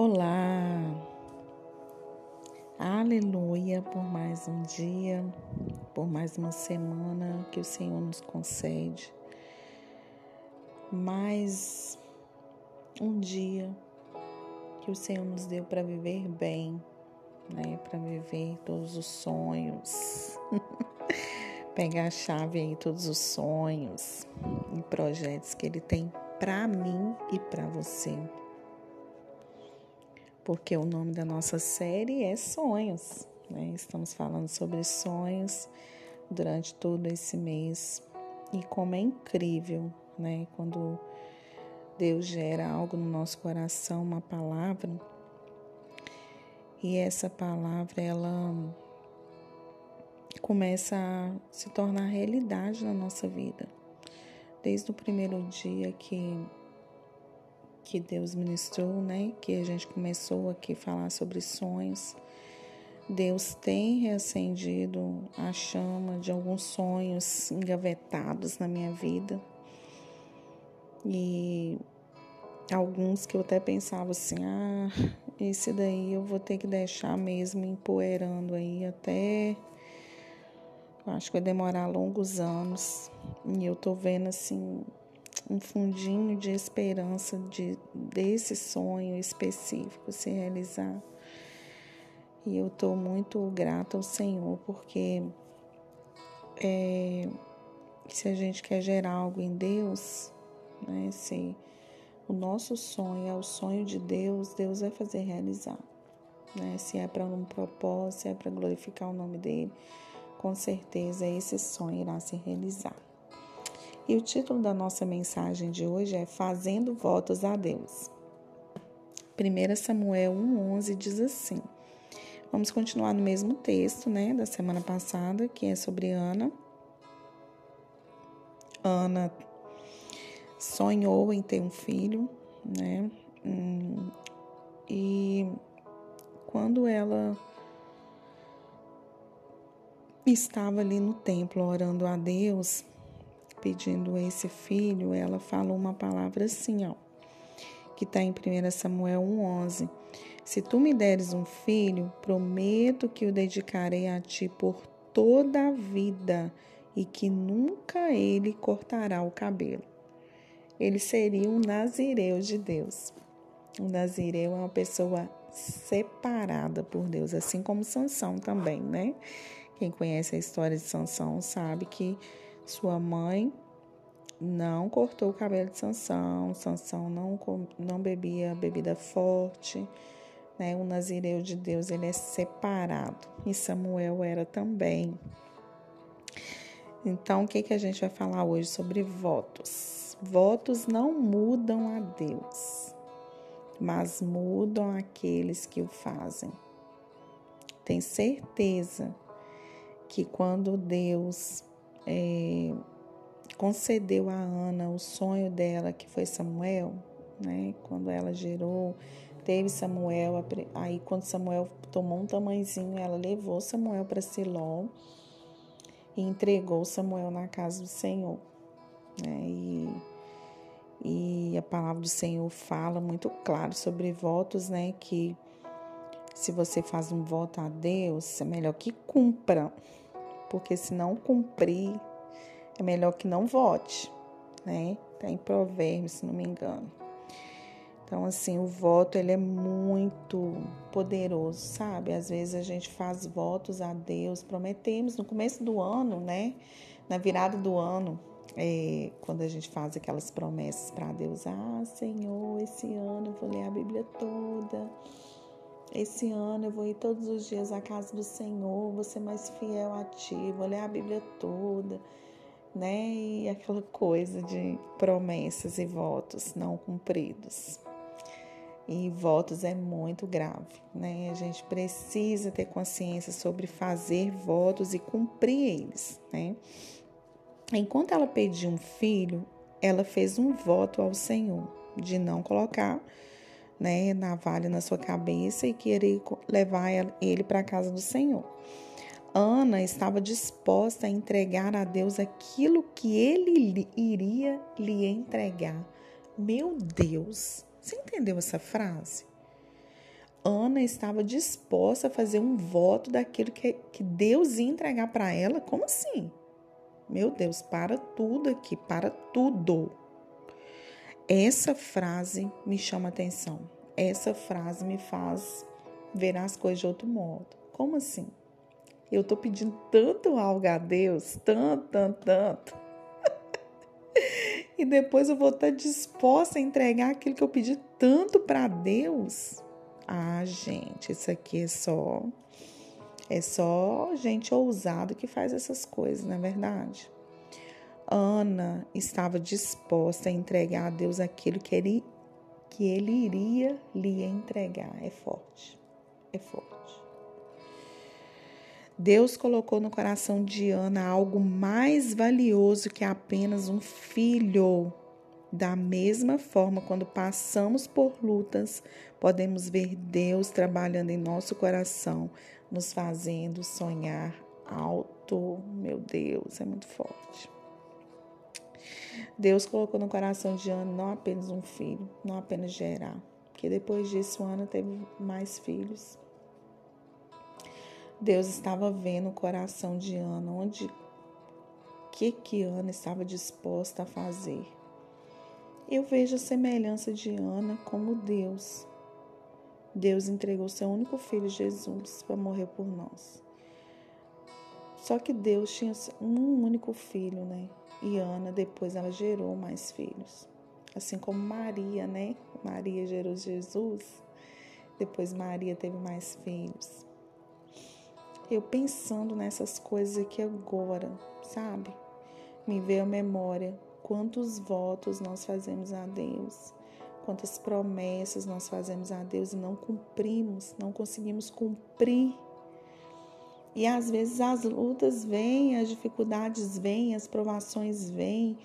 Olá, aleluia por mais um dia, por mais uma semana que o Senhor nos concede, mais um dia que o Senhor nos deu para viver bem, né? Para viver todos os sonhos, pegar a chave aí, todos os sonhos e projetos que Ele tem para mim e para você porque o nome da nossa série é Sonhos. Né? Estamos falando sobre sonhos durante todo esse mês e como é incrível, né? Quando Deus gera algo no nosso coração, uma palavra, e essa palavra ela começa a se tornar realidade na nossa vida. Desde o primeiro dia que que Deus ministrou, né? Que a gente começou aqui a falar sobre sonhos. Deus tem reacendido a chama de alguns sonhos engavetados na minha vida. E alguns que eu até pensava assim, ah, esse daí eu vou ter que deixar mesmo empoeirando aí até acho que vai demorar longos anos. E eu tô vendo assim um fundinho de esperança de, desse sonho específico se realizar. E eu estou muito grata ao Senhor, porque é, se a gente quer gerar algo em Deus, né, se o nosso sonho é o sonho de Deus, Deus vai fazer realizar. Né? Se é para um propósito, se é para glorificar o nome dele, com certeza esse sonho irá se realizar. E o título da nossa mensagem de hoje é Fazendo Votos a Deus. 1 Samuel 1,11 diz assim. Vamos continuar no mesmo texto, né, da semana passada, que é sobre Ana. Ana sonhou em ter um filho, né? E quando ela estava ali no templo orando a Deus, pedindo esse filho, ela falou uma palavra assim, ó, que está em 1 Samuel 1,11. Se tu me deres um filho, prometo que o dedicarei a ti por toda a vida e que nunca ele cortará o cabelo. Ele seria um nazireu de Deus. Um nazireu é uma pessoa separada por Deus, assim como Sansão também, né? Quem conhece a história de Sansão sabe que sua mãe não cortou o cabelo de Sansão, Sansão não, não bebia bebida forte, né? O nazireu de Deus, ele é separado, e Samuel era também. Então, o que, que a gente vai falar hoje sobre votos? Votos não mudam a Deus, mas mudam aqueles que o fazem. Tem certeza que quando Deus é, concedeu a Ana o sonho dela, que foi Samuel, né? Quando ela gerou, teve Samuel, aí quando Samuel tomou um tamanhozinho, ela levou Samuel para Siló e entregou Samuel na casa do Senhor, né? E, e a palavra do Senhor fala muito claro sobre votos, né? Que se você faz um voto a Deus, é melhor que cumpra, porque se não cumprir, é melhor que não vote, né? Tá em se não me engano. Então, assim, o voto ele é muito poderoso, sabe? Às vezes a gente faz votos a Deus, prometemos no começo do ano, né? Na virada do ano, é, quando a gente faz aquelas promessas para Deus, ah, Senhor, esse ano eu vou ler a Bíblia toda. Esse ano eu vou ir todos os dias à casa do Senhor, vou ser mais fiel a Ti, vou ler a Bíblia toda, né? E aquela coisa de promessas e votos não cumpridos. E votos é muito grave, né? A gente precisa ter consciência sobre fazer votos e cumprir eles, né? Enquanto ela pediu um filho, ela fez um voto ao Senhor de não colocar né, navalha na sua cabeça e querer levar ele para a casa do Senhor. Ana estava disposta a entregar a Deus aquilo que ele iria lhe entregar. Meu Deus, você entendeu essa frase? Ana estava disposta a fazer um voto daquilo que, que Deus ia entregar para ela? Como assim? Meu Deus, para tudo aqui, para tudo. Essa frase me chama atenção. Essa frase me faz ver as coisas de outro modo. Como assim? Eu tô pedindo tanto algo a Deus, tanto, tanto, tanto. e depois eu vou estar disposta a entregar aquilo que eu pedi tanto para Deus. Ah, gente, isso aqui é só é só gente ousado que faz essas coisas, não é verdade? Ana estava disposta a entregar a Deus aquilo que ele, que ele iria lhe entregar. É forte, é forte. Deus colocou no coração de Ana algo mais valioso que apenas um filho. Da mesma forma, quando passamos por lutas, podemos ver Deus trabalhando em nosso coração, nos fazendo sonhar alto. Meu Deus, é muito forte. Deus colocou no coração de Ana não apenas um filho, não apenas gerar, porque depois disso Ana teve mais filhos. Deus estava vendo o coração de Ana, onde que que Ana estava disposta a fazer. Eu vejo a semelhança de Ana como Deus. Deus entregou seu único filho Jesus para morrer por nós. Só que Deus tinha um único filho, né? E Ana depois ela gerou mais filhos. Assim como Maria, né? Maria gerou Jesus. Depois Maria teve mais filhos eu pensando nessas coisas aqui agora, sabe? Me veio a memória quantos votos nós fazemos a Deus, quantas promessas nós fazemos a Deus e não cumprimos, não conseguimos cumprir. E às vezes as lutas vêm, as dificuldades vêm, as provações vêm.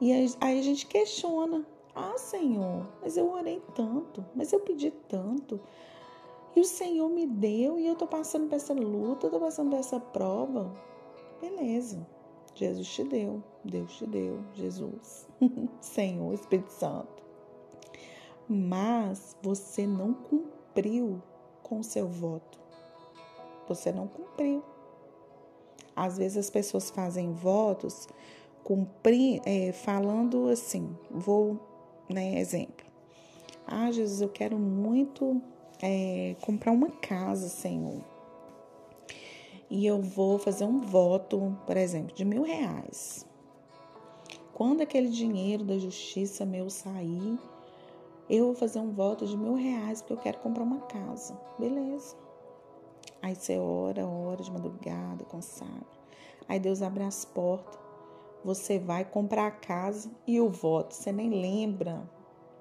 E aí a gente questiona: Ah, Senhor, mas eu orei tanto, mas eu pedi tanto, e o Senhor me deu e eu estou passando por essa luta, estou passando por essa prova. Beleza. Jesus te deu, Deus te deu, Jesus, Senhor, Espírito Santo. Mas você não cumpriu com o seu voto. Você não cumpriu. Às vezes as pessoas fazem votos cumprir, é, falando assim, vou, né, exemplo. Ah, Jesus, eu quero muito é, comprar uma casa, Senhor. E eu vou fazer um voto, por exemplo, de mil reais. Quando aquele dinheiro da justiça meu sair, eu vou fazer um voto de mil reais porque eu quero comprar uma casa. Beleza. Aí você ora, ora de madrugada, consagra. Aí Deus abre as portas. Você vai comprar a casa e o voto. Você nem lembra.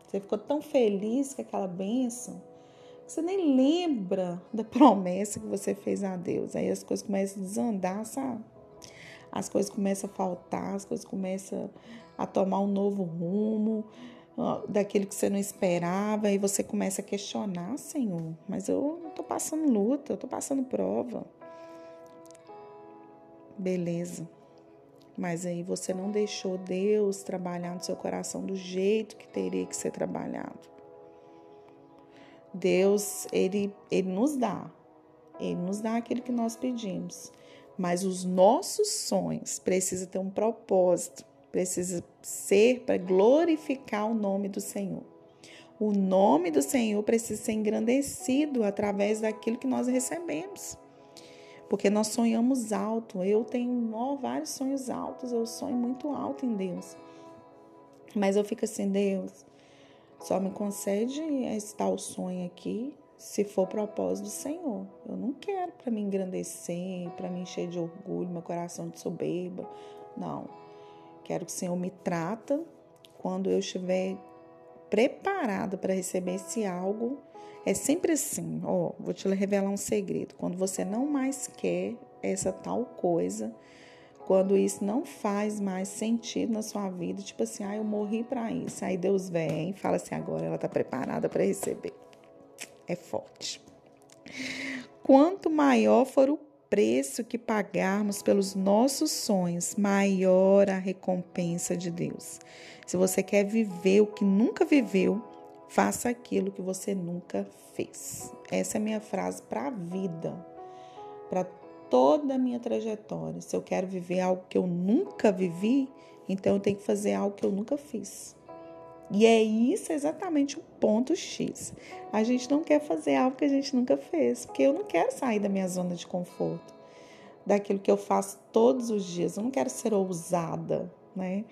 Você ficou tão feliz com aquela bênção você nem lembra da promessa que você fez a Deus. Aí as coisas começam a desandar, sabe? As coisas começam a faltar, as coisas começam a tomar um novo rumo, daquilo que você não esperava, e você começa a questionar, Senhor, mas eu tô passando luta, eu tô passando prova. Beleza. Mas aí você não deixou Deus trabalhar no seu coração do jeito que teria que ser trabalhado. Deus, ele, ele nos dá. Ele nos dá aquilo que nós pedimos. Mas os nossos sonhos precisam ter um propósito, precisa ser para glorificar o nome do Senhor. O nome do Senhor precisa ser engrandecido através daquilo que nós recebemos. Porque nós sonhamos alto. Eu tenho vários sonhos altos, eu sonho muito alto em Deus. Mas eu fico assim, Deus, só me concede esse tal sonho aqui se for propósito do Senhor. Eu não quero para me engrandecer, para me encher de orgulho, meu coração de soberba. Não. Quero que o Senhor me trata quando eu estiver preparada para receber esse algo. É sempre assim, ó, vou te revelar um segredo. Quando você não mais quer essa tal coisa, quando isso não faz mais sentido na sua vida, tipo assim, ah, eu morri para isso. Aí Deus vem fala assim, agora ela está preparada para receber. É forte. Quanto maior for o preço que pagarmos pelos nossos sonhos, maior a recompensa de Deus. Se você quer viver o que nunca viveu, Faça aquilo que você nunca fez. Essa é a minha frase para a vida, para toda a minha trajetória. Se eu quero viver algo que eu nunca vivi, então eu tenho que fazer algo que eu nunca fiz. E é isso exatamente o ponto X. A gente não quer fazer algo que a gente nunca fez, porque eu não quero sair da minha zona de conforto, daquilo que eu faço todos os dias. Eu não quero ser ousada, né?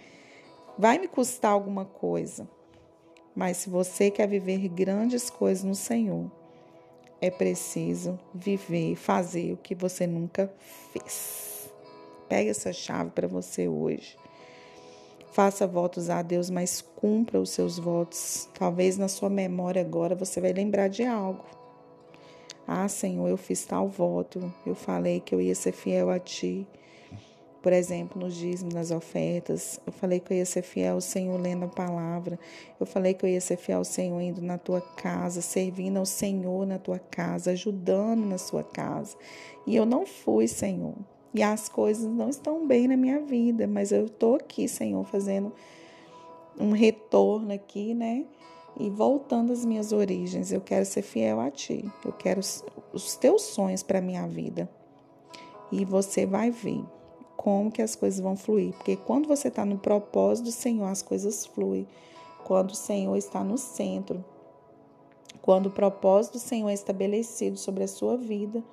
Vai me custar alguma coisa. Mas se você quer viver grandes coisas no Senhor, é preciso viver, fazer o que você nunca fez. Pegue essa chave para você hoje. Faça votos a Deus, mas cumpra os seus votos. Talvez na sua memória agora você vai lembrar de algo. Ah, Senhor, eu fiz tal voto, eu falei que eu ia ser fiel a Ti. Por exemplo, nos dízimos, nas ofertas, eu falei que eu ia ser fiel ao Senhor lendo a palavra. Eu falei que eu ia ser fiel ao Senhor indo na tua casa, servindo ao Senhor na tua casa, ajudando na sua casa. E eu não fui, Senhor e as coisas não estão bem na minha vida, mas eu estou aqui, Senhor, fazendo um retorno aqui, né? E voltando às minhas origens, eu quero ser fiel a Ti, eu quero os Teus sonhos para minha vida. E você vai ver como que as coisas vão fluir, porque quando você está no propósito do Senhor, as coisas fluem. Quando o Senhor está no centro, quando o propósito do Senhor é estabelecido sobre a sua vida,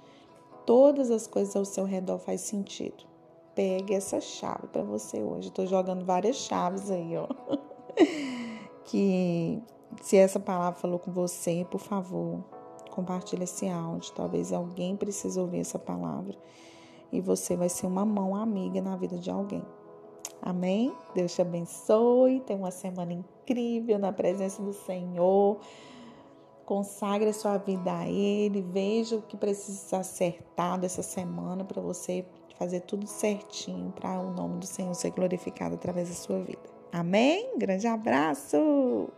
todas as coisas ao seu redor faz sentido. Pegue essa chave para você hoje. Estou jogando várias chaves aí, ó. que se essa palavra falou com você, por favor, compartilhe esse áudio. Talvez alguém precise ouvir essa palavra e você vai ser uma mão amiga na vida de alguém. Amém? Deus te abençoe. Tenha uma semana incrível na presença do Senhor. Consagre a sua vida a Ele. Veja o que precisa ser acertado essa semana para você fazer tudo certinho para o nome do Senhor ser glorificado através da sua vida. Amém? Grande abraço!